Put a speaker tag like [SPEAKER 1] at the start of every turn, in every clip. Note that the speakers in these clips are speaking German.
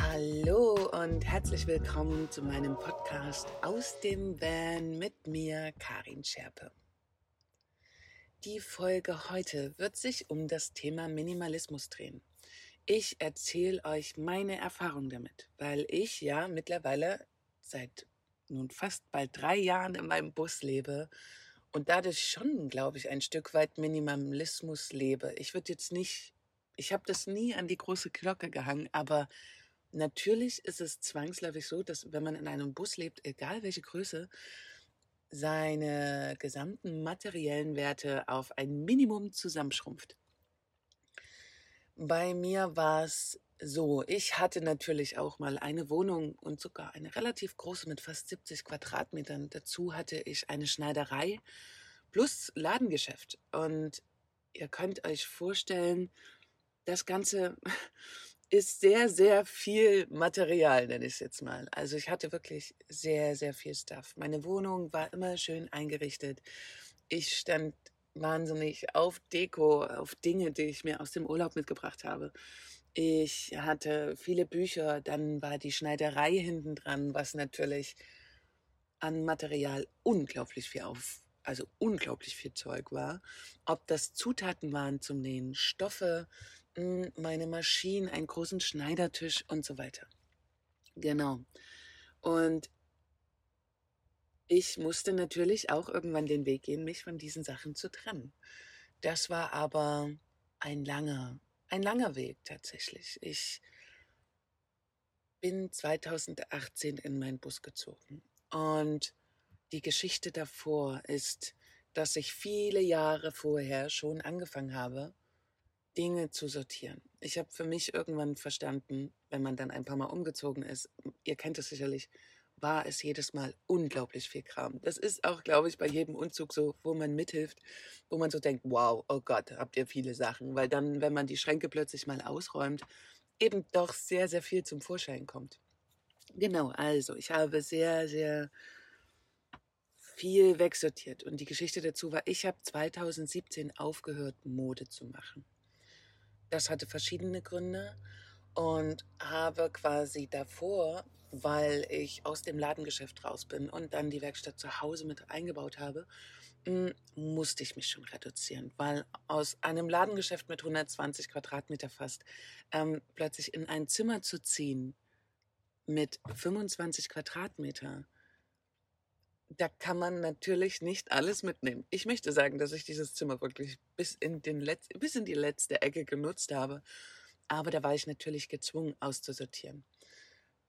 [SPEAKER 1] Hallo und herzlich willkommen zu meinem Podcast aus dem Van mit mir, Karin Scherpe. Die Folge heute wird sich um das Thema Minimalismus drehen. Ich erzähle euch meine Erfahrung damit, weil ich ja mittlerweile seit nun fast bald drei Jahren in meinem Bus lebe und dadurch schon, glaube ich, ein Stück weit Minimalismus lebe. Ich würde jetzt nicht, ich habe das nie an die große Glocke gehangen, aber natürlich ist es zwangsläufig so, dass wenn man in einem Bus lebt, egal welche Größe, seine gesamten materiellen Werte auf ein Minimum zusammenschrumpft. Bei mir war es so, ich hatte natürlich auch mal eine Wohnung und sogar eine relativ große mit fast 70 Quadratmetern. Dazu hatte ich eine Schneiderei plus Ladengeschäft. Und ihr könnt euch vorstellen, das Ganze ist sehr, sehr viel Material, nenne ich es jetzt mal. Also ich hatte wirklich sehr, sehr viel Stuff. Meine Wohnung war immer schön eingerichtet. Ich stand wahnsinnig auf Deko, auf Dinge, die ich mir aus dem Urlaub mitgebracht habe. Ich hatte viele Bücher, dann war die Schneiderei hinten dran, was natürlich an Material unglaublich viel auf, also unglaublich viel Zeug war. Ob das Zutaten waren zum Nähen, Stoffe, meine Maschinen, einen großen Schneidertisch und so weiter. Genau. Und ich musste natürlich auch irgendwann den Weg gehen, mich von diesen Sachen zu trennen. Das war aber ein langer, ein langer Weg tatsächlich. Ich bin 2018 in meinen Bus gezogen und die Geschichte davor ist, dass ich viele Jahre vorher schon angefangen habe, Dinge zu sortieren. Ich habe für mich irgendwann verstanden, wenn man dann ein paar Mal umgezogen ist, ihr kennt es sicherlich, war es jedes Mal unglaublich viel Kram. Das ist auch, glaube ich, bei jedem Umzug so, wo man mithilft, wo man so denkt, wow, oh Gott, habt ihr viele Sachen. Weil dann, wenn man die Schränke plötzlich mal ausräumt, eben doch sehr, sehr viel zum Vorschein kommt. Genau, also ich habe sehr, sehr viel wegsortiert. Und die Geschichte dazu war, ich habe 2017 aufgehört, Mode zu machen. Das hatte verschiedene Gründe und habe quasi davor weil ich aus dem Ladengeschäft raus bin und dann die Werkstatt zu Hause mit eingebaut habe, hm, musste ich mich schon reduzieren, weil aus einem Ladengeschäft mit 120 Quadratmeter fast ähm, plötzlich in ein Zimmer zu ziehen mit 25 Quadratmeter, da kann man natürlich nicht alles mitnehmen. Ich möchte sagen, dass ich dieses Zimmer wirklich bis in, den Letz bis in die letzte Ecke genutzt habe, aber da war ich natürlich gezwungen auszusortieren.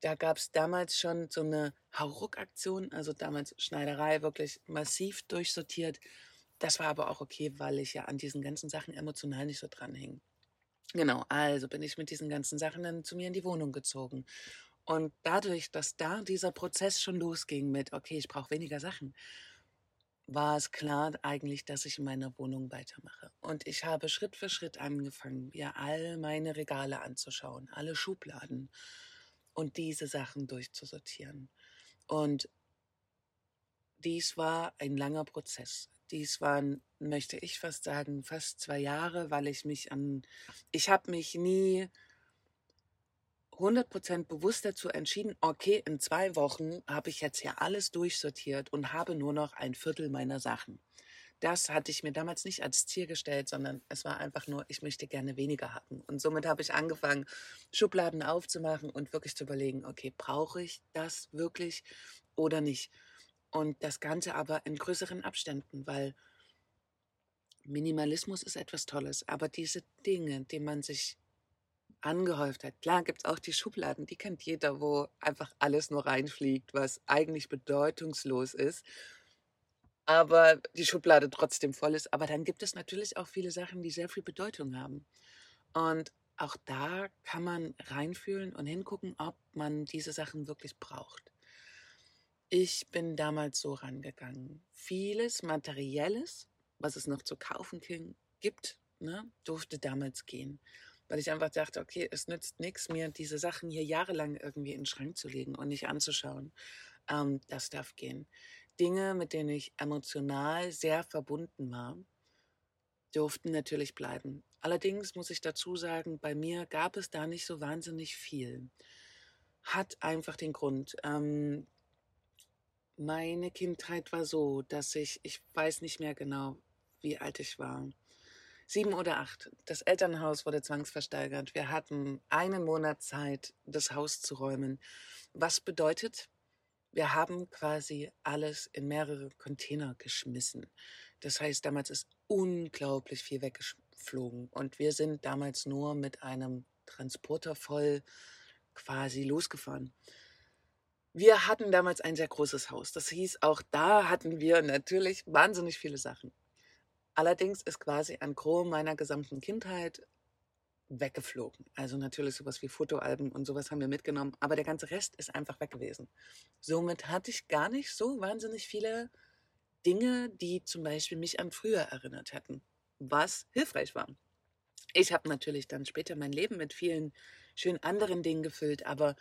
[SPEAKER 1] Da gab es damals schon so eine Hauruck-Aktion, also damals Schneiderei wirklich massiv durchsortiert. Das war aber auch okay, weil ich ja an diesen ganzen Sachen emotional nicht so dran hing. Genau, also bin ich mit diesen ganzen Sachen dann zu mir in die Wohnung gezogen. Und dadurch, dass da dieser Prozess schon losging mit, okay, ich brauche weniger Sachen, war es klar eigentlich, dass ich in meiner Wohnung weitermache. Und ich habe Schritt für Schritt angefangen, mir all meine Regale anzuschauen, alle Schubladen und diese Sachen durchzusortieren. Und dies war ein langer Prozess. Dies waren, möchte ich fast sagen, fast zwei Jahre, weil ich mich an, ich habe mich nie 100% bewusst dazu entschieden, okay, in zwei Wochen habe ich jetzt hier alles durchsortiert und habe nur noch ein Viertel meiner Sachen das hatte ich mir damals nicht als Ziel gestellt, sondern es war einfach nur, ich möchte gerne weniger haben. Und somit habe ich angefangen, Schubladen aufzumachen und wirklich zu überlegen, okay, brauche ich das wirklich oder nicht? Und das Ganze aber in größeren Abständen, weil Minimalismus ist etwas Tolles, aber diese Dinge, die man sich angehäuft hat. Klar gibt es auch die Schubladen, die kennt jeder, wo einfach alles nur reinfliegt, was eigentlich bedeutungslos ist aber die Schublade trotzdem voll ist. Aber dann gibt es natürlich auch viele Sachen, die sehr viel Bedeutung haben. Und auch da kann man reinfühlen und hingucken, ob man diese Sachen wirklich braucht. Ich bin damals so rangegangen. Vieles Materielles, was es noch zu kaufen gibt, ne, durfte damals gehen. Weil ich einfach dachte, okay, es nützt nichts mir, diese Sachen hier jahrelang irgendwie in den Schrank zu legen und nicht anzuschauen. Ähm, das darf gehen. Dinge, mit denen ich emotional sehr verbunden war, durften natürlich bleiben. Allerdings muss ich dazu sagen, bei mir gab es da nicht so wahnsinnig viel. hat einfach den Grund. Ähm, meine Kindheit war so, dass ich, ich weiß nicht mehr genau, wie alt ich war. Sieben oder acht. Das Elternhaus wurde zwangsversteigert. Wir hatten einen Monat Zeit, das Haus zu räumen. Was bedeutet, wir haben quasi alles in mehrere Container geschmissen. Das heißt, damals ist unglaublich viel weggeflogen. Und wir sind damals nur mit einem Transporter voll quasi losgefahren. Wir hatten damals ein sehr großes Haus. Das hieß, auch da hatten wir natürlich wahnsinnig viele Sachen. Allerdings ist quasi ein Gros meiner gesamten Kindheit weggeflogen. Also natürlich sowas wie Fotoalben und sowas haben wir mitgenommen, aber der ganze Rest ist einfach weg gewesen. Somit hatte ich gar nicht so wahnsinnig viele Dinge, die zum Beispiel mich an früher erinnert hätten, was hilfreich war. Ich habe natürlich dann später mein Leben mit vielen schönen anderen Dingen gefüllt, aber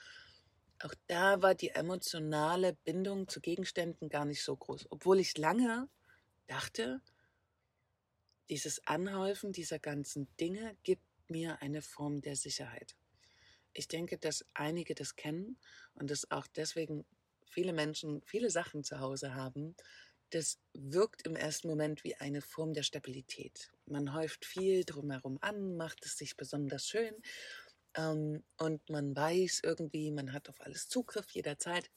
[SPEAKER 1] auch da war die emotionale Bindung zu Gegenständen gar nicht so groß, obwohl ich lange dachte, dieses Anhäufen dieser ganzen Dinge gibt mir eine Form der Sicherheit. Ich denke, dass einige das kennen und dass auch deswegen viele Menschen viele Sachen zu Hause haben. Das wirkt im ersten Moment wie eine Form der Stabilität. Man häuft viel drumherum an, macht es sich besonders schön ähm, und man weiß irgendwie, man hat auf alles Zugriff jederzeit.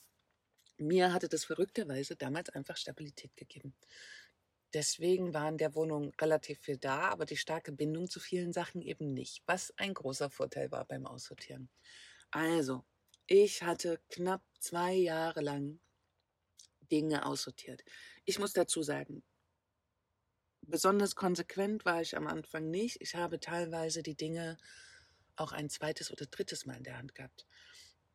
[SPEAKER 1] Mir hatte das verrückterweise damals einfach Stabilität gegeben. Deswegen war in der Wohnung relativ viel da, aber die starke Bindung zu vielen Sachen eben nicht, was ein großer Vorteil war beim Aussortieren. Also, ich hatte knapp zwei Jahre lang Dinge aussortiert. Ich muss dazu sagen, besonders konsequent war ich am Anfang nicht. Ich habe teilweise die Dinge auch ein zweites oder drittes Mal in der Hand gehabt,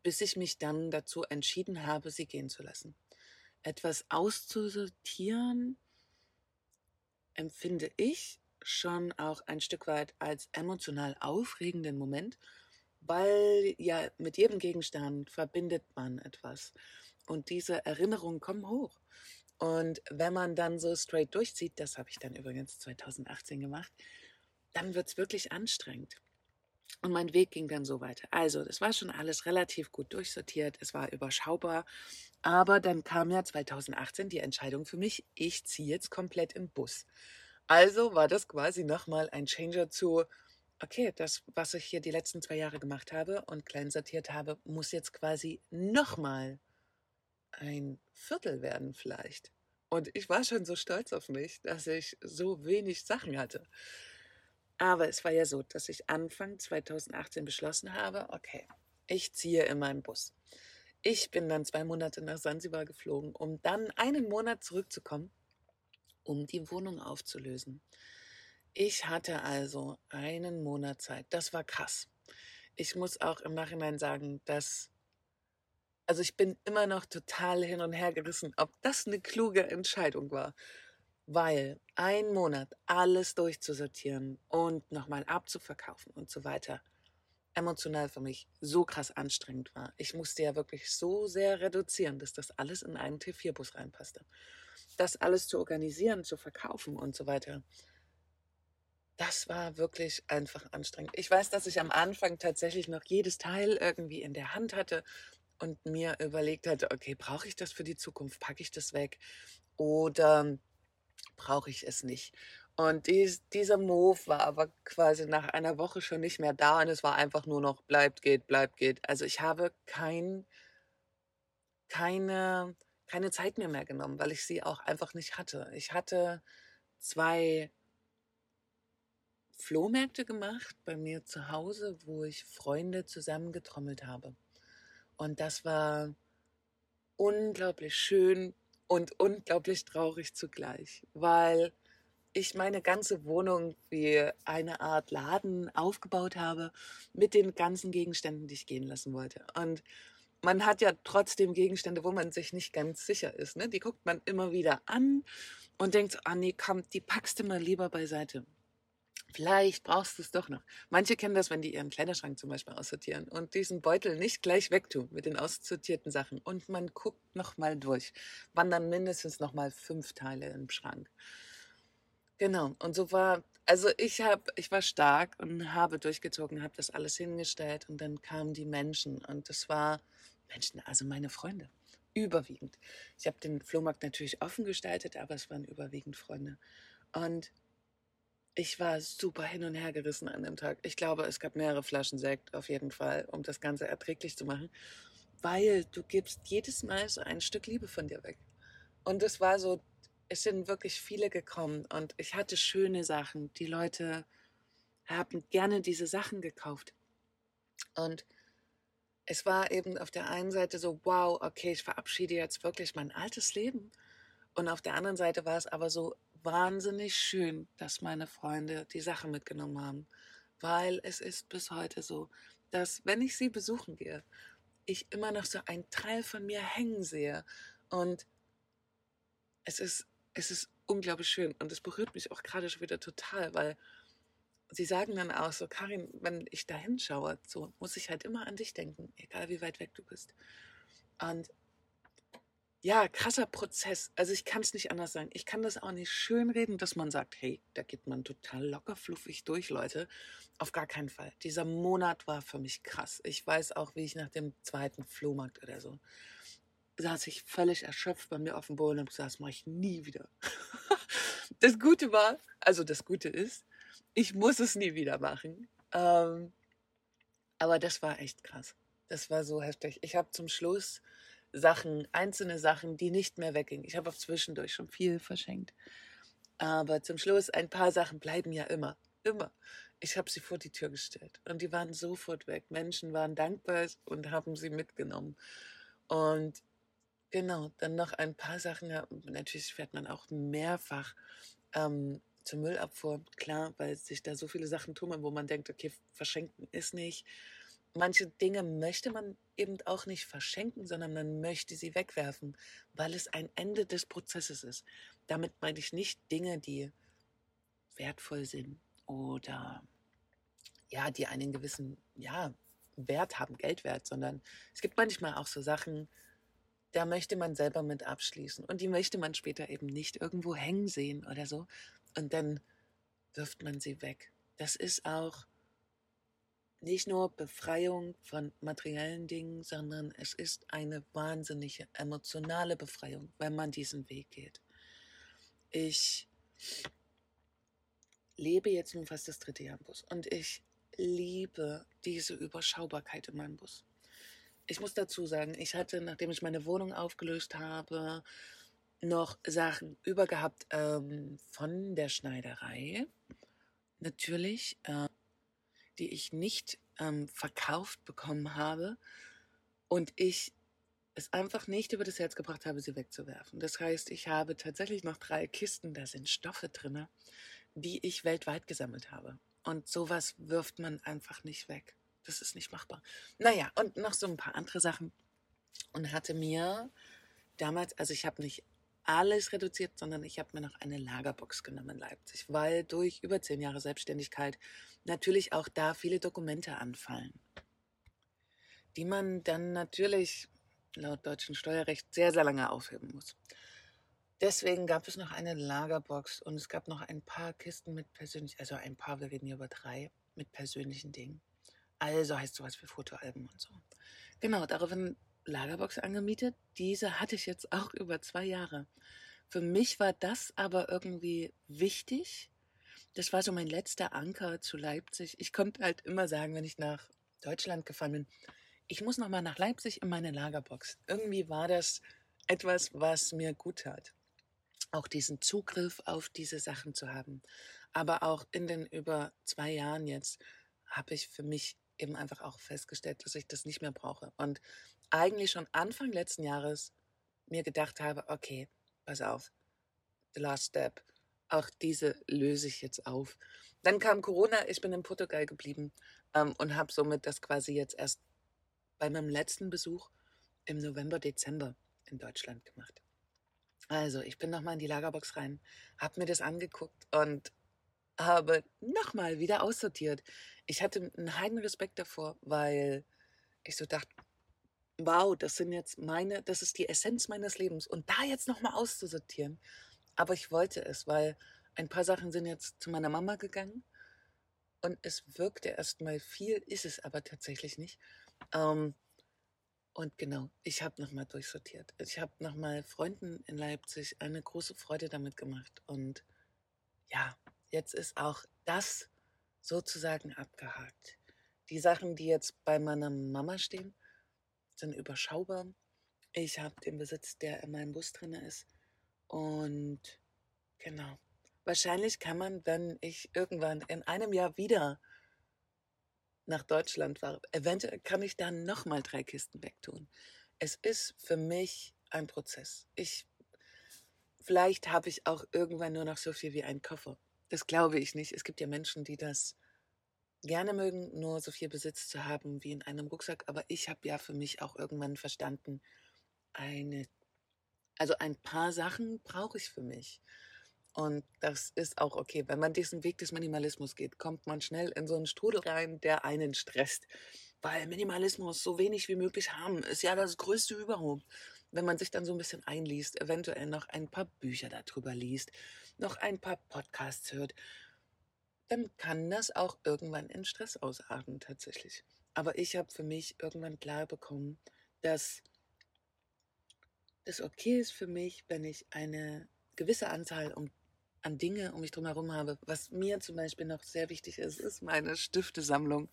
[SPEAKER 1] bis ich mich dann dazu entschieden habe, sie gehen zu lassen. Etwas auszusortieren, empfinde ich schon auch ein Stück weit als emotional aufregenden Moment, weil ja mit jedem Gegenstand verbindet man etwas und diese Erinnerungen kommen hoch. Und wenn man dann so straight durchzieht, das habe ich dann übrigens 2018 gemacht, dann wird es wirklich anstrengend. Und mein Weg ging dann so weiter. Also, das war schon alles relativ gut durchsortiert, es war überschaubar. Aber dann kam ja 2018 die Entscheidung für mich, ich ziehe jetzt komplett im Bus. Also war das quasi nochmal ein Changer zu, okay, das, was ich hier die letzten zwei Jahre gemacht habe und klein sortiert habe, muss jetzt quasi nochmal ein Viertel werden vielleicht. Und ich war schon so stolz auf mich, dass ich so wenig Sachen hatte. Aber es war ja so, dass ich Anfang 2018 beschlossen habe, okay, ich ziehe in meinem Bus. Ich bin dann zwei Monate nach Sansibar geflogen, um dann einen Monat zurückzukommen, um die Wohnung aufzulösen. Ich hatte also einen Monat Zeit. Das war krass. Ich muss auch im Nachhinein sagen, dass, also ich bin immer noch total hin und her gerissen, ob das eine kluge Entscheidung war weil ein Monat alles durchzusortieren und nochmal abzuverkaufen und so weiter emotional für mich so krass anstrengend war. Ich musste ja wirklich so sehr reduzieren, dass das alles in einen T4-Bus reinpasste. Das alles zu organisieren, zu verkaufen und so weiter, das war wirklich einfach anstrengend. Ich weiß, dass ich am Anfang tatsächlich noch jedes Teil irgendwie in der Hand hatte und mir überlegt hatte, okay, brauche ich das für die Zukunft? Packe ich das weg? Oder brauche ich es nicht. Und dies, dieser Move war aber quasi nach einer Woche schon nicht mehr da und es war einfach nur noch bleibt, geht, bleibt, geht. Also ich habe kein, keine, keine Zeit mehr mehr genommen, weil ich sie auch einfach nicht hatte. Ich hatte zwei Flohmärkte gemacht bei mir zu Hause, wo ich Freunde zusammengetrommelt habe. Und das war unglaublich schön, und unglaublich traurig zugleich, weil ich meine ganze Wohnung wie eine Art Laden aufgebaut habe mit den ganzen Gegenständen, die ich gehen lassen wollte. Und man hat ja trotzdem Gegenstände, wo man sich nicht ganz sicher ist. Ne? Die guckt man immer wieder an und denkt, ah nee, komm, die packst du mal lieber beiseite. Vielleicht brauchst du es doch noch. Manche kennen das, wenn die ihren Kleiderschrank zum Beispiel aussortieren und diesen Beutel nicht gleich wegtun mit den aussortierten Sachen. Und man guckt nochmal durch. Wandern mindestens nochmal fünf Teile im Schrank. Genau. Und so war Also ich habe, ich war stark und habe durchgezogen, habe das alles hingestellt und dann kamen die Menschen und das war Menschen, also meine Freunde, überwiegend. Ich habe den Flohmarkt natürlich offen gestaltet, aber es waren überwiegend Freunde. Und ich war super hin und her gerissen an dem Tag. Ich glaube, es gab mehrere Flaschen Sekt auf jeden Fall, um das Ganze erträglich zu machen, weil du gibst jedes Mal so ein Stück Liebe von dir weg. Und es war so es sind wirklich viele gekommen und ich hatte schöne Sachen. Die Leute haben gerne diese Sachen gekauft. Und es war eben auf der einen Seite so, wow, okay, ich verabschiede jetzt wirklich mein altes Leben. Und auf der anderen Seite war es aber so wahnsinnig schön, dass meine Freunde die Sache mitgenommen haben. Weil es ist bis heute so, dass wenn ich sie besuchen gehe, ich immer noch so einen Teil von mir hängen sehe. Und es ist es ist unglaublich schön und es berührt mich auch gerade schon wieder total, weil sie sagen dann auch so, Karin, wenn ich da hinschaue, so muss ich halt immer an dich denken, egal wie weit weg du bist. Und ja, krasser Prozess. Also ich kann es nicht anders sagen. Ich kann das auch nicht schön reden, dass man sagt, hey, da geht man total locker fluffig durch, Leute. Auf gar keinen Fall. Dieser Monat war für mich krass. Ich weiß auch, wie ich nach dem zweiten Flohmarkt oder so saß ich völlig erschöpft bei mir auf dem Boden und gesagt, das mache ich nie wieder. das Gute war, also das Gute ist, ich muss es nie wieder machen. Ähm, aber das war echt krass. Das war so heftig. Ich habe zum Schluss Sachen, einzelne Sachen, die nicht mehr weggingen. Ich habe auch zwischendurch schon viel verschenkt. Aber zum Schluss, ein paar Sachen bleiben ja immer. Immer. Ich habe sie vor die Tür gestellt und die waren sofort weg. Menschen waren dankbar und haben sie mitgenommen. Und Genau, dann noch ein paar Sachen. Natürlich fährt man auch mehrfach ähm, zur Müllabfuhr, klar, weil sich da so viele Sachen tummeln, wo man denkt, okay, verschenken ist nicht. Manche Dinge möchte man eben auch nicht verschenken, sondern man möchte sie wegwerfen, weil es ein Ende des Prozesses ist. Damit meine ich nicht Dinge, die wertvoll sind oder ja, die einen gewissen ja, Wert haben, Geldwert, sondern es gibt manchmal auch so Sachen, da möchte man selber mit abschließen. Und die möchte man später eben nicht irgendwo hängen sehen oder so. Und dann wirft man sie weg. Das ist auch nicht nur Befreiung von materiellen Dingen, sondern es ist eine wahnsinnige emotionale Befreiung, wenn man diesen Weg geht. Ich lebe jetzt nun fast das dritte Jahr im Bus und ich liebe diese Überschaubarkeit in meinem Bus ich muss dazu sagen, ich hatte, nachdem ich meine Wohnung aufgelöst habe, noch Sachen übergehabt ähm, von der Schneiderei. Natürlich, äh, die ich nicht ähm, verkauft bekommen habe und ich es einfach nicht über das Herz gebracht habe, sie wegzuwerfen. Das heißt, ich habe tatsächlich noch drei Kisten, da sind Stoffe drin, die ich weltweit gesammelt habe. Und sowas wirft man einfach nicht weg das ist nicht machbar. Naja, und noch so ein paar andere Sachen. Und hatte mir damals, also ich habe nicht alles reduziert, sondern ich habe mir noch eine Lagerbox genommen in Leipzig, weil durch über zehn Jahre Selbstständigkeit natürlich auch da viele Dokumente anfallen, die man dann natürlich laut deutschem Steuerrecht sehr, sehr lange aufheben muss. Deswegen gab es noch eine Lagerbox und es gab noch ein paar Kisten mit persönlich, also ein paar, wir reden hier über drei, mit persönlichen Dingen. Also heißt sowas wie Fotoalben und so. Genau, daraufhin Lagerbox angemietet. Diese hatte ich jetzt auch über zwei Jahre. Für mich war das aber irgendwie wichtig. Das war so mein letzter Anker zu Leipzig. Ich konnte halt immer sagen, wenn ich nach Deutschland gefahren bin, ich muss nochmal nach Leipzig in meine Lagerbox. Irgendwie war das etwas, was mir gut tat. Auch diesen Zugriff auf diese Sachen zu haben. Aber auch in den über zwei Jahren jetzt habe ich für mich eben einfach auch festgestellt, dass ich das nicht mehr brauche. Und eigentlich schon Anfang letzten Jahres mir gedacht habe, okay, pass auf, the last step, auch diese löse ich jetzt auf. Dann kam Corona, ich bin in Portugal geblieben ähm, und habe somit das quasi jetzt erst bei meinem letzten Besuch im November, Dezember in Deutschland gemacht. Also, ich bin nochmal in die Lagerbox rein, habe mir das angeguckt und habe nochmal wieder aussortiert ich hatte einen heiden Respekt davor, weil ich so dachte, wow, das sind jetzt meine, das ist die Essenz meines Lebens und da jetzt nochmal auszusortieren. Aber ich wollte es, weil ein paar Sachen sind jetzt zu meiner Mama gegangen und es wirkte erstmal viel, ist es aber tatsächlich nicht. Ähm, und genau, ich habe nochmal durchsortiert. Ich habe nochmal Freunden in Leipzig eine große Freude damit gemacht. Und ja, jetzt ist auch das sozusagen abgehakt. Die Sachen, die jetzt bei meiner Mama stehen, sind überschaubar. Ich habe den Besitz, der in meinem Bus drin ist. Und genau. Wahrscheinlich kann man, wenn ich irgendwann in einem Jahr wieder nach Deutschland fahre, eventuell kann ich dann nochmal drei Kisten wegtun. Es ist für mich ein Prozess. Ich, vielleicht habe ich auch irgendwann nur noch so viel wie einen Koffer. Das glaube ich nicht. Es gibt ja Menschen, die das gerne mögen, nur so viel Besitz zu haben wie in einem Rucksack. Aber ich habe ja für mich auch irgendwann verstanden, eine, also ein paar Sachen brauche ich für mich. Und das ist auch okay. Wenn man diesen Weg des Minimalismus geht, kommt man schnell in so einen Strudel rein, der einen stresst. Weil Minimalismus so wenig wie möglich haben, ist ja das größte überhaupt. Wenn man sich dann so ein bisschen einliest, eventuell noch ein paar Bücher darüber liest, noch ein paar Podcasts hört dann kann das auch irgendwann in Stress ausarten tatsächlich. Aber ich habe für mich irgendwann klar bekommen, dass es okay ist für mich, wenn ich eine gewisse Anzahl um, an Dinge um mich herum habe. Was mir zum Beispiel noch sehr wichtig ist, ist meine Stiftesammlung.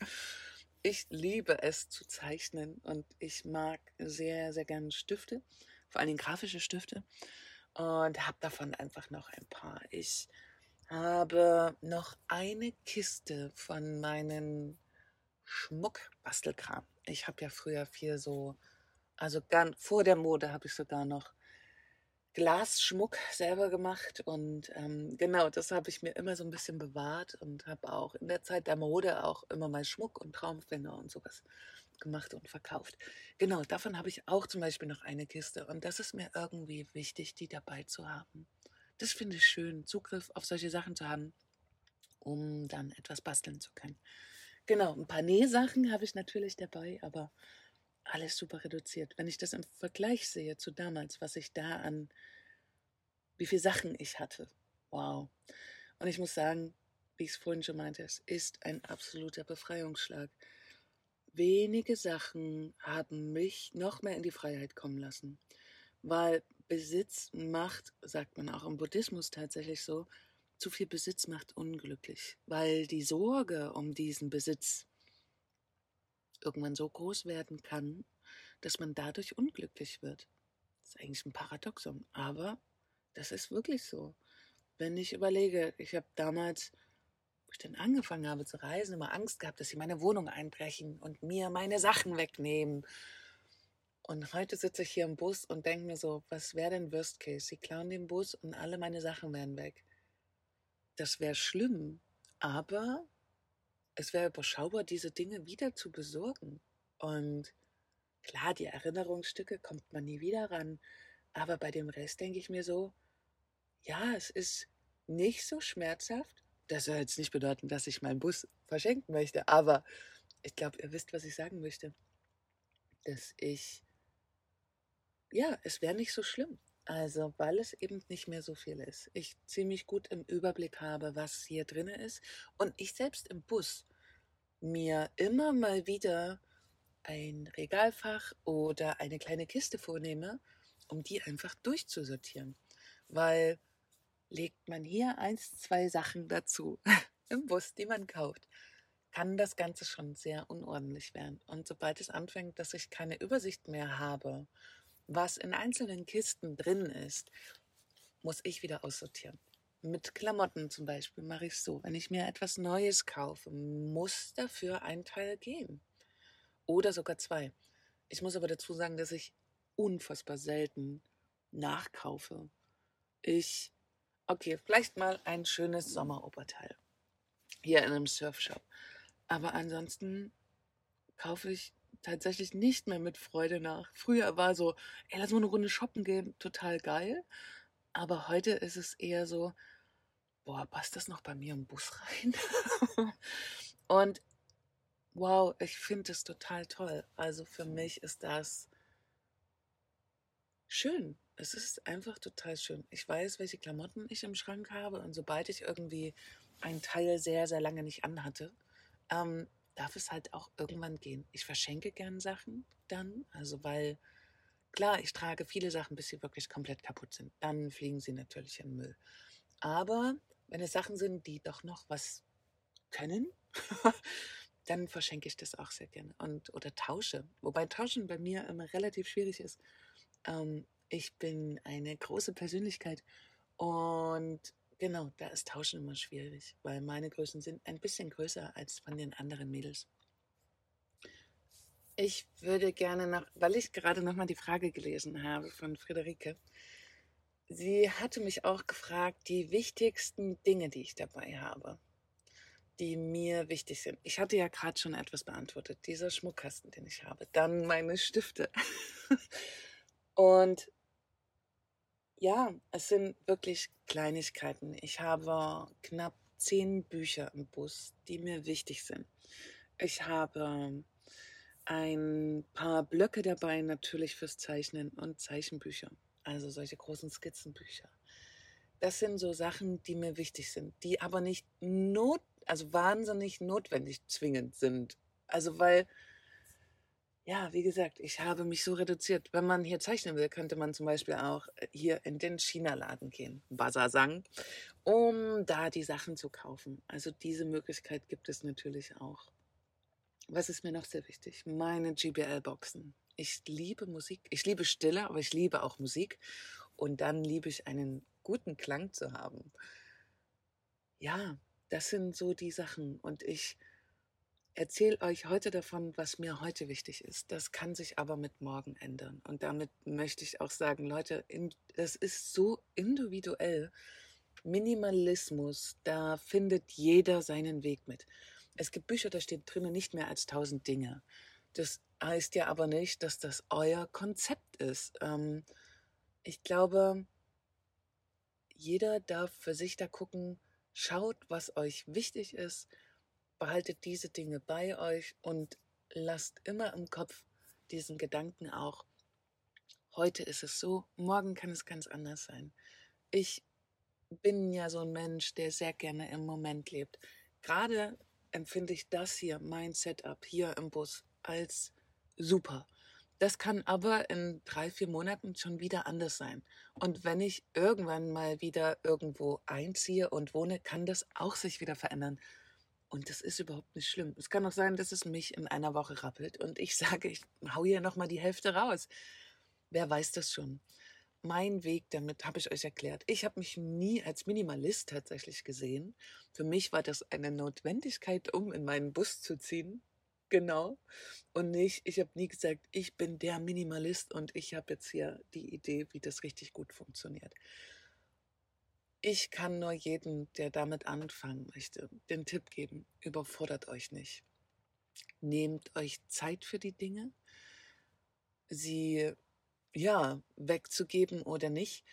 [SPEAKER 1] Ich liebe es zu zeichnen und ich mag sehr, sehr gerne Stifte, vor allem grafische Stifte und habe davon einfach noch ein paar. Ich habe noch eine Kiste von meinen Schmuckbastelkram. Ich habe ja früher viel so, also vor der Mode habe ich sogar noch Glasschmuck selber gemacht und ähm, genau, das habe ich mir immer so ein bisschen bewahrt und habe auch in der Zeit der Mode auch immer mal Schmuck und Traumfänger und sowas gemacht und verkauft. Genau, davon habe ich auch zum Beispiel noch eine Kiste und das ist mir irgendwie wichtig, die dabei zu haben. Das finde ich schön, Zugriff auf solche Sachen zu haben, um dann etwas basteln zu können. Genau, ein paar Nähsachen habe ich natürlich dabei, aber alles super reduziert. Wenn ich das im Vergleich sehe zu damals, was ich da an, wie viele Sachen ich hatte. Wow. Und ich muss sagen, wie ich es vorhin schon meinte, es ist ein absoluter Befreiungsschlag. Wenige Sachen haben mich noch mehr in die Freiheit kommen lassen, weil Besitz macht, sagt man auch im Buddhismus tatsächlich so, zu viel Besitz macht unglücklich, weil die Sorge um diesen Besitz irgendwann so groß werden kann, dass man dadurch unglücklich wird. Das ist eigentlich ein Paradoxon, aber das ist wirklich so. Wenn ich überlege, ich habe damals, wo ich dann angefangen habe zu reisen, immer Angst gehabt, dass sie meine Wohnung einbrechen und mir meine Sachen wegnehmen und heute sitze ich hier im Bus und denke mir so, was wäre denn Worst Case? Sie klauen den Bus und alle meine Sachen wären weg. Das wäre schlimm, aber es wäre überschaubar, diese Dinge wieder zu besorgen. Und klar, die Erinnerungsstücke kommt man nie wieder ran. Aber bei dem Rest denke ich mir so, ja, es ist nicht so schmerzhaft. Das soll jetzt nicht bedeuten, dass ich meinen Bus verschenken möchte, aber ich glaube, ihr wisst, was ich sagen möchte. Dass ich ja, es wäre nicht so schlimm. Also, weil es eben nicht mehr so viel ist. Ich ziemlich gut im Überblick habe, was hier drin ist. Und ich selbst im Bus mir immer mal wieder ein Regalfach oder eine kleine Kiste vornehme, um die einfach durchzusortieren. Weil legt man hier eins, zwei Sachen dazu im Bus, die man kauft, kann das Ganze schon sehr unordentlich werden. Und sobald es anfängt, dass ich keine Übersicht mehr habe was in einzelnen Kisten drin ist, muss ich wieder aussortieren. Mit Klamotten zum Beispiel mache ich es so, wenn ich mir etwas Neues kaufe, muss dafür ein Teil gehen. Oder sogar zwei. Ich muss aber dazu sagen, dass ich unfassbar selten nachkaufe. Ich, okay, vielleicht mal ein schönes Sommeroberteil hier in einem Surfshop. Aber ansonsten kaufe ich tatsächlich nicht mehr mit Freude nach. Früher war so, ey, lass mal eine Runde shoppen gehen, total geil. Aber heute ist es eher so, boah, passt das noch bei mir im Bus rein? Und wow, ich finde es total toll. Also für mich ist das schön, es ist einfach total schön. Ich weiß, welche Klamotten ich im Schrank habe und sobald ich irgendwie ein Teil sehr, sehr lange nicht anhatte, ähm, darf es halt auch irgendwann gehen. Ich verschenke gern Sachen dann, also weil klar, ich trage viele Sachen, bis sie wirklich komplett kaputt sind. Dann fliegen sie natürlich in den Müll. Aber wenn es Sachen sind, die doch noch was können, dann verschenke ich das auch sehr gerne und oder tausche. Wobei Tauschen bei mir immer relativ schwierig ist. Ähm, ich bin eine große Persönlichkeit und genau, da ist Tauschen immer schwierig, weil meine Größen sind ein bisschen größer als von den anderen Mädels. Ich würde gerne noch, weil ich gerade noch mal die Frage gelesen habe von Friederike. Sie hatte mich auch gefragt, die wichtigsten Dinge, die ich dabei habe die mir wichtig sind. Ich hatte ja gerade schon etwas beantwortet. Dieser Schmuckkasten, den ich habe. Dann meine Stifte. Und ja, es sind wirklich Kleinigkeiten. Ich habe knapp zehn Bücher im Bus, die mir wichtig sind. Ich habe ein paar Blöcke dabei, natürlich fürs Zeichnen und Zeichenbücher. Also solche großen Skizzenbücher. Das sind so Sachen, die mir wichtig sind, die aber nicht not also wahnsinnig notwendig zwingend sind. Also weil, ja, wie gesagt, ich habe mich so reduziert. Wenn man hier zeichnen will, könnte man zum Beispiel auch äh, hier in den China-Laden gehen, Basasang, um da die Sachen zu kaufen. Also diese Möglichkeit gibt es natürlich auch. Was ist mir noch sehr wichtig? Meine GBL-Boxen. Ich liebe Musik. Ich liebe Stille, aber ich liebe auch Musik. Und dann liebe ich einen guten Klang zu haben. Ja, das sind so die Sachen. Und ich erzähle euch heute davon, was mir heute wichtig ist. Das kann sich aber mit morgen ändern. Und damit möchte ich auch sagen, Leute, das ist so individuell. Minimalismus, da findet jeder seinen Weg mit. Es gibt Bücher, da steht drinnen nicht mehr als tausend Dinge. Das heißt ja aber nicht, dass das euer Konzept ist. Ähm, ich glaube, jeder darf für sich da gucken, Schaut, was euch wichtig ist, behaltet diese Dinge bei euch und lasst immer im Kopf diesen Gedanken auch. Heute ist es so, morgen kann es ganz anders sein. Ich bin ja so ein Mensch, der sehr gerne im Moment lebt. Gerade empfinde ich das hier, mein Setup hier im Bus, als super. Das kann aber in drei, vier Monaten schon wieder anders sein. Und wenn ich irgendwann mal wieder irgendwo einziehe und wohne, kann das auch sich wieder verändern. Und das ist überhaupt nicht schlimm. Es kann auch sein, dass es mich in einer Woche rappelt und ich sage, ich hau hier nochmal die Hälfte raus. Wer weiß das schon? Mein Weg damit habe ich euch erklärt. Ich habe mich nie als Minimalist tatsächlich gesehen. Für mich war das eine Notwendigkeit, um in meinen Bus zu ziehen. Genau. Und nicht, ich habe nie gesagt, ich bin der Minimalist und ich habe jetzt hier die Idee, wie das richtig gut funktioniert. Ich kann nur jedem, der damit anfangen möchte, den Tipp geben, überfordert euch nicht. Nehmt euch Zeit für die Dinge, sie ja wegzugeben oder nicht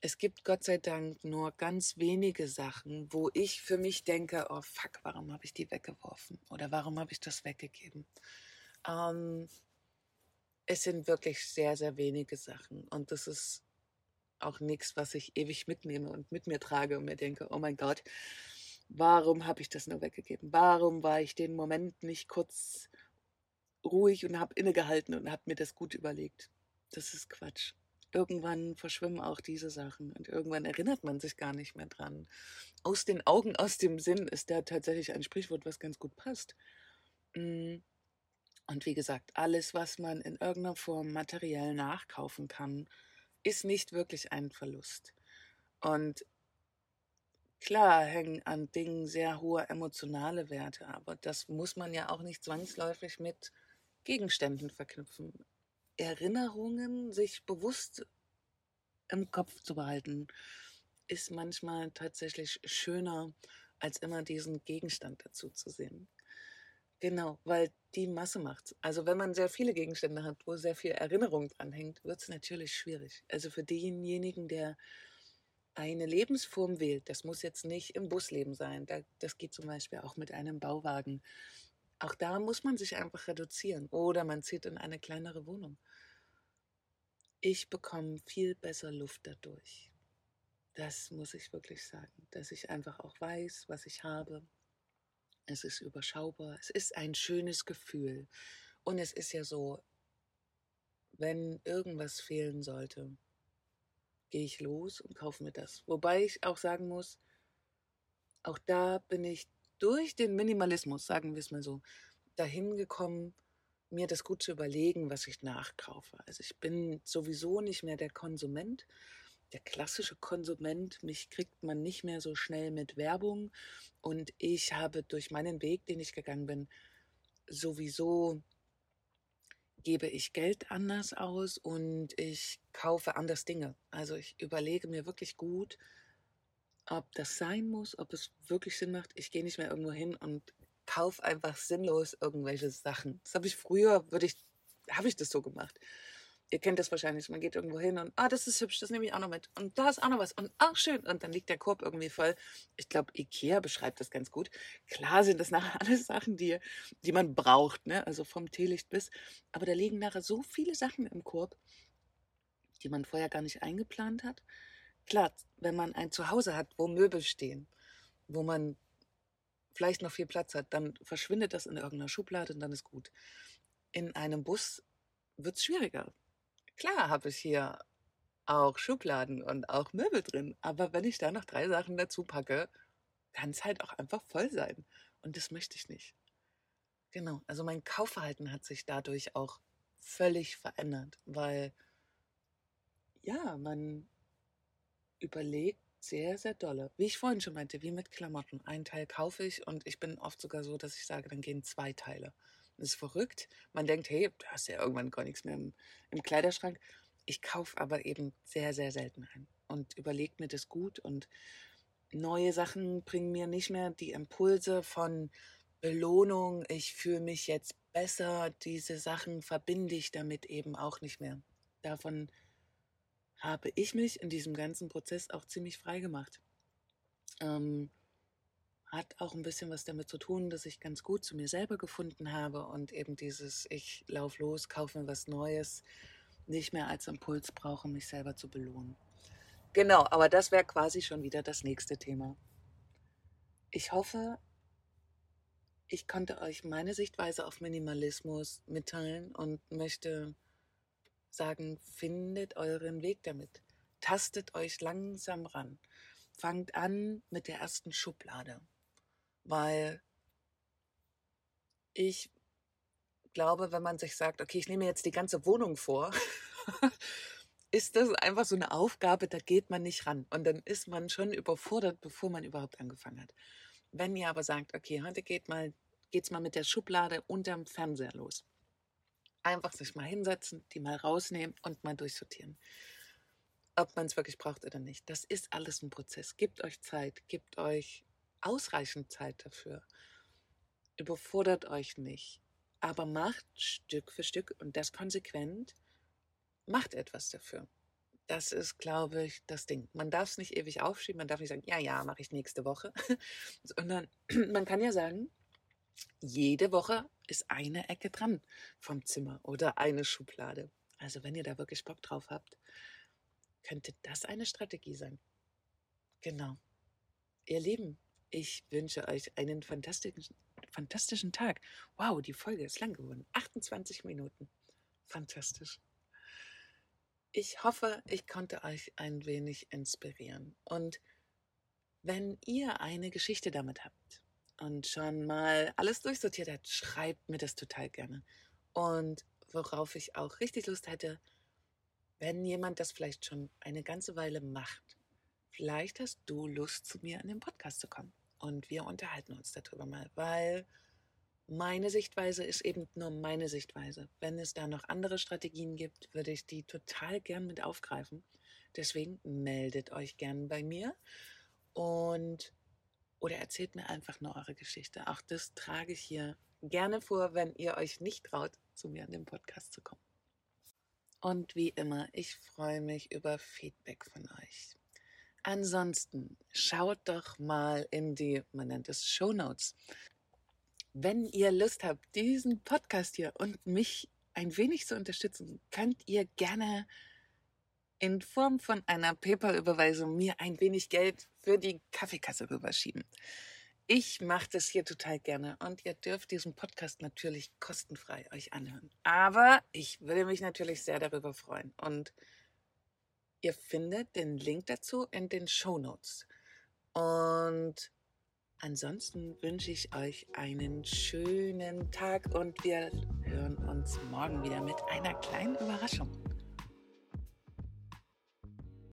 [SPEAKER 1] es gibt Gott sei Dank nur ganz wenige Sachen, wo ich für mich denke, oh fuck, warum habe ich die weggeworfen oder warum habe ich das weggegeben. Ähm, es sind wirklich sehr, sehr wenige Sachen und das ist auch nichts, was ich ewig mitnehme und mit mir trage und mir denke, oh mein Gott, warum habe ich das nur weggegeben? Warum war ich den Moment nicht kurz ruhig und habe innegehalten und habe mir das gut überlegt? Das ist Quatsch irgendwann verschwimmen auch diese Sachen und irgendwann erinnert man sich gar nicht mehr dran. Aus den Augen, aus dem Sinn ist da tatsächlich ein Sprichwort, was ganz gut passt. Mm. Und wie gesagt, alles, was man in irgendeiner Form materiell nachkaufen kann, ist nicht wirklich ein Verlust. Und klar hängen an Dingen sehr hohe emotionale Werte, aber das muss man ja auch nicht zwangsläufig mit Gegenständen verknüpfen. Erinnerungen sich bewusst im Kopf zu behalten, ist manchmal tatsächlich schöner, als immer diesen Gegenstand dazu zu sehen. Genau, weil die Masse macht's. Also wenn man sehr viele Gegenstände hat, wo sehr viel Erinnerung dran hängt, wird es natürlich schwierig. Also für denjenigen, der eine Lebensform wählt, das muss jetzt nicht im Busleben sein, das geht zum Beispiel auch mit einem Bauwagen. Auch da muss man sich einfach reduzieren oder man zieht in eine kleinere Wohnung. ich bekomme viel besser Luft dadurch. Das muss ich wirklich sagen, dass ich einfach auch weiß, was ich habe. Es ist überschaubar, es ist ein schönes Gefühl. Und es ist ja so, wenn irgendwas fehlen sollte, gehe ich los und kaufe mir das. Wobei ich auch sagen muss, auch da bin ich durch den Minimalismus, sagen wir es mal so, dahin gekommen, mir das gut zu überlegen, was ich nachkaufe. Also ich bin sowieso nicht mehr der Konsument, der klassische Konsument. Mich kriegt man nicht mehr so schnell mit Werbung. Und ich habe durch meinen Weg, den ich gegangen bin, sowieso gebe ich Geld anders aus und ich kaufe anders Dinge. Also ich überlege mir wirklich gut, ob das sein muss, ob es wirklich Sinn macht. Ich gehe nicht mehr irgendwo hin und kaufe einfach sinnlos irgendwelche Sachen. Das habe ich früher, würde ich, habe ich das so gemacht. Ihr kennt das wahrscheinlich. Man geht irgendwo hin und, ah, das ist hübsch, das nehme ich auch noch mit. Und da ist auch noch was. Und ach, schön. Und dann liegt der Korb irgendwie voll. Ich glaube, Ikea beschreibt das ganz gut. Klar sind das nachher alles Sachen, die, die man braucht, ne? Also vom Teelicht bis. Aber da liegen nachher so viele Sachen im Korb, die man vorher gar nicht eingeplant hat. Klar, wenn man ein Zuhause hat, wo Möbel stehen, wo man vielleicht noch viel Platz hat, dann verschwindet das in irgendeiner Schublade und dann ist gut. In einem Bus wird es schwieriger. Klar habe ich hier auch Schubladen und auch Möbel drin, aber wenn ich da noch drei Sachen dazu packe, kann es halt auch einfach voll sein. Und das möchte ich nicht. Genau, also mein Kaufverhalten hat sich dadurch auch völlig verändert, weil ja, man überlegt sehr, sehr dolle. Wie ich vorhin schon meinte, wie mit Klamotten. Ein Teil kaufe ich und ich bin oft sogar so, dass ich sage, dann gehen zwei Teile. Das ist verrückt. Man denkt, hey, du hast ja irgendwann gar nichts mehr im, im Kleiderschrank. Ich kaufe aber eben sehr, sehr selten ein und überlege mir das gut und neue Sachen bringen mir nicht mehr die Impulse von Belohnung, ich fühle mich jetzt besser, diese Sachen verbinde ich damit eben auch nicht mehr. Davon habe ich mich in diesem ganzen Prozess auch ziemlich frei gemacht. Ähm, hat auch ein bisschen was damit zu tun, dass ich ganz gut zu mir selber gefunden habe und eben dieses Ich lauf los, kaufe mir was Neues nicht mehr als Impuls brauche, mich selber zu belohnen. Genau, aber das wäre quasi schon wieder das nächste Thema. Ich hoffe, ich konnte euch meine Sichtweise auf Minimalismus mitteilen und möchte sagen, findet euren Weg damit. Tastet euch langsam ran. Fangt an mit der ersten Schublade, weil ich glaube, wenn man sich sagt, okay, ich nehme jetzt die ganze Wohnung vor, ist das einfach so eine Aufgabe, da geht man nicht ran. Und dann ist man schon überfordert, bevor man überhaupt angefangen hat. Wenn ihr aber sagt, okay, heute geht mal, geht's mal mit der Schublade unterm Fernseher los einfach sich mal hinsetzen, die mal rausnehmen und mal durchsortieren. Ob man es wirklich braucht oder nicht. Das ist alles ein Prozess. Gebt euch Zeit, gebt euch ausreichend Zeit dafür. Überfordert euch nicht. Aber macht Stück für Stück und das konsequent, macht etwas dafür. Das ist, glaube ich, das Ding. Man darf es nicht ewig aufschieben, man darf nicht sagen, ja, ja, mache ich nächste Woche, sondern man kann ja sagen, jede Woche ist eine Ecke dran vom Zimmer oder eine Schublade. Also wenn ihr da wirklich Bock drauf habt, könnte das eine Strategie sein. Genau. Ihr Lieben, ich wünsche euch einen fantastischen, fantastischen Tag. Wow, die Folge ist lang geworden. 28 Minuten. Fantastisch. Ich hoffe, ich konnte euch ein wenig inspirieren. Und wenn ihr eine Geschichte damit habt, und schon mal alles durchsortiert hat, schreibt mir das total gerne. Und worauf ich auch richtig Lust hätte, wenn jemand das vielleicht schon eine ganze Weile macht, vielleicht hast du Lust, zu mir in den Podcast zu kommen. Und wir unterhalten uns darüber mal, weil meine Sichtweise ist eben nur meine Sichtweise. Wenn es da noch andere Strategien gibt, würde ich die total gern mit aufgreifen. Deswegen meldet euch gern bei mir. Und oder erzählt mir einfach nur eure Geschichte. Auch das trage ich hier gerne vor, wenn ihr euch nicht traut, zu mir an den Podcast zu kommen. Und wie immer, ich freue mich über Feedback von euch. Ansonsten schaut doch mal in die, man nennt es Show Notes. Wenn ihr Lust habt, diesen Podcast hier und mich ein wenig zu unterstützen, könnt ihr gerne in Form von einer PayPal-Überweisung mir ein wenig Geld für die Kaffeekasse rüberschieben. Ich mache das hier total gerne und ihr dürft diesen Podcast natürlich kostenfrei euch anhören. Aber ich würde mich natürlich sehr darüber freuen. Und ihr findet den Link dazu in den Show Notes. Und ansonsten wünsche ich euch einen schönen Tag und wir hören uns morgen wieder mit einer kleinen Überraschung.